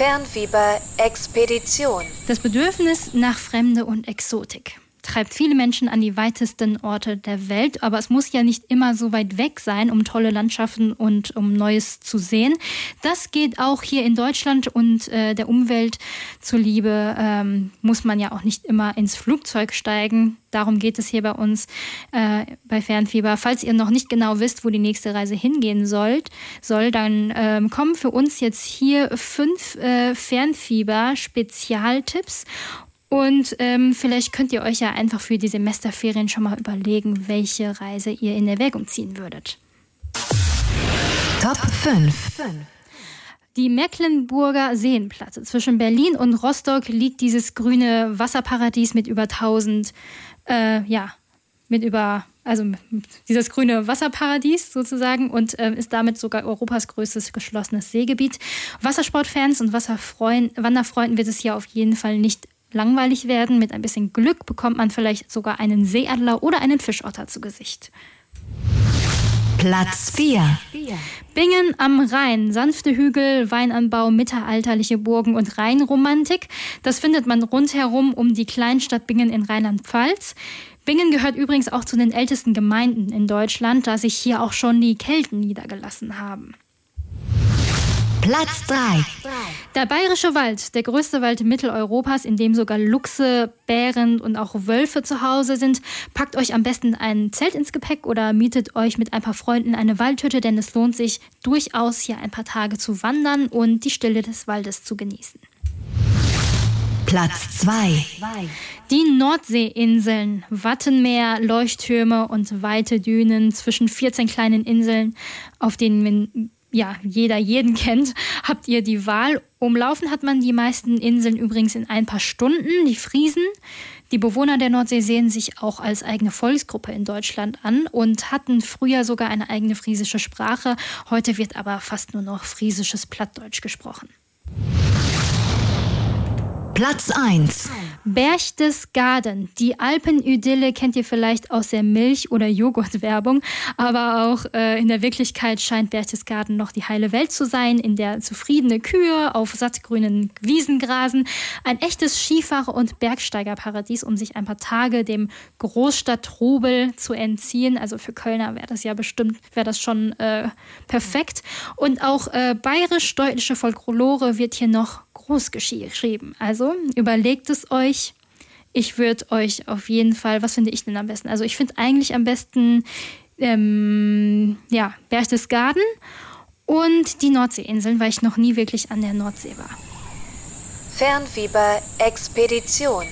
Fernfieber-Expedition. Das Bedürfnis nach Fremde und Exotik treibt viele Menschen an die weitesten Orte der Welt, aber es muss ja nicht immer so weit weg sein, um tolle Landschaften und um Neues zu sehen. Das geht auch hier in Deutschland und äh, der Umwelt zuliebe ähm, muss man ja auch nicht immer ins Flugzeug steigen. Darum geht es hier bei uns äh, bei Fernfieber. Falls ihr noch nicht genau wisst, wo die nächste Reise hingehen sollt, soll, dann ähm, kommen für uns jetzt hier fünf äh, Fernfieber-Spezialtipps. Und ähm, vielleicht könnt ihr euch ja einfach für die Semesterferien schon mal überlegen, welche Reise ihr in Erwägung ziehen würdet. Top 5. Die Mecklenburger Seenplatte. Zwischen Berlin und Rostock liegt dieses grüne Wasserparadies mit über 1000, äh, ja, mit über, also dieses grüne Wasserparadies sozusagen und äh, ist damit sogar Europas größtes geschlossenes Seegebiet. Wassersportfans und Wasserfreunden, Wanderfreunden wird es hier auf jeden Fall nicht langweilig werden. Mit ein bisschen Glück bekommt man vielleicht sogar einen Seeadler oder einen Fischotter zu Gesicht. Platz 4. Bingen am Rhein. Sanfte Hügel, Weinanbau, mittelalterliche Burgen und Rheinromantik. Das findet man rundherum um die Kleinstadt Bingen in Rheinland-Pfalz. Bingen gehört übrigens auch zu den ältesten Gemeinden in Deutschland, da sich hier auch schon die Kelten niedergelassen haben. Platz 3. Der Bayerische Wald, der größte Wald Mitteleuropas, in dem sogar Luchse, Bären und auch Wölfe zu Hause sind. Packt euch am besten ein Zelt ins Gepäck oder mietet euch mit ein paar Freunden eine Waldhütte, denn es lohnt sich durchaus hier ein paar Tage zu wandern und die Stille des Waldes zu genießen. Platz 2. Die Nordseeinseln, Wattenmeer, Leuchttürme und weite Dünen zwischen 14 kleinen Inseln, auf denen ja, jeder jeden kennt, habt ihr die Wahl. Umlaufen hat man die meisten Inseln übrigens in ein paar Stunden. Die Friesen, die Bewohner der Nordsee sehen sich auch als eigene Volksgruppe in Deutschland an und hatten früher sogar eine eigene friesische Sprache. Heute wird aber fast nur noch friesisches Plattdeutsch gesprochen. Platz 1. Berchtesgaden. Die Alpenidylle kennt ihr vielleicht aus der Milch- oder Joghurtwerbung, aber auch äh, in der Wirklichkeit scheint Berchtesgaden noch die heile Welt zu sein, in der zufriedene Kühe auf sattgrünen Wiesen grasen. Ein echtes Skifahrer- und Bergsteigerparadies, um sich ein paar Tage dem Großstadttrubel zu entziehen. Also für Kölner wäre das ja bestimmt, wäre das schon äh, perfekt. Und auch äh, bayerisch-deutsche Folklore wird hier noch geschrieben. Also überlegt es euch. Ich würde euch auf jeden Fall, was finde ich denn am besten? Also ich finde eigentlich am besten ähm, ja, Berchtesgaden und die Nordseeinseln, weil ich noch nie wirklich an der Nordsee war. Fernfieber Expedition.